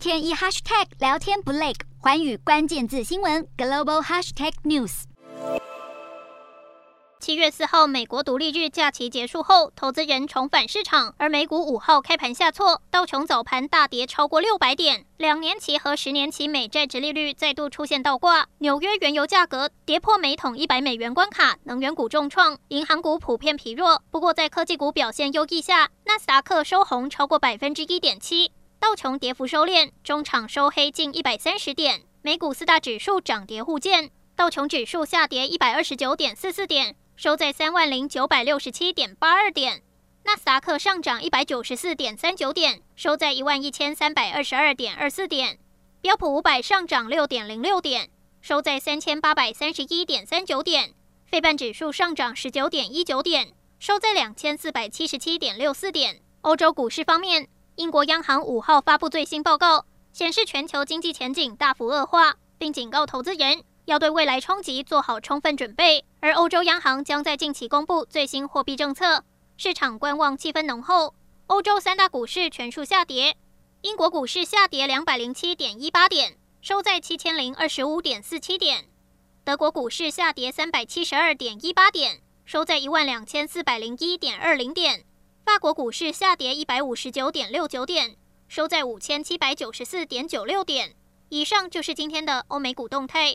天一 hashtag 聊天不累，寰宇关键字新闻 global hashtag news。七月四号，美国独立日假期结束后，投资人重返市场，而美股五号开盘下挫，道琼早盘大跌超过六百点，两年期和十年期美债殖利率再度出现倒挂，纽约原油价格跌破每桶一百美元关卡，能源股重创，银行股普遍疲弱。不过，在科技股表现优异下，纳斯达克收红超过百分之一点七，道琼跌幅收敛，中场收黑近一百三十点。美股四大指数涨跌互见，道琼指数下跌一百二十九点四四点。收在三万零九百六十七点八二点，纳斯达克上涨一百九十四点三九点，收在一万一千三百二十二点二四点，标普五百上涨六点零六点，收在三千八百三十一点三九点，费半指数上涨十九点一九点，收在两千四百七十七点六四点。欧洲股市方面，英国央行五号发布最新报告，显示全球经济前景大幅恶化，并警告投资人，要对未来冲击做好充分准备，而欧洲央行将在近期公布最新货币政策，市场观望气氛浓厚。欧洲三大股市全数下跌，英国股市下跌两百零七点一八点，收在七千零二十五点四七点；德国股市下跌三百七十二点一八点，收在一万两千四百零一点二零点；法国股市下跌一百五十九点六九点，收在五千七百九十四点九六点。以上就是今天的欧美股动态。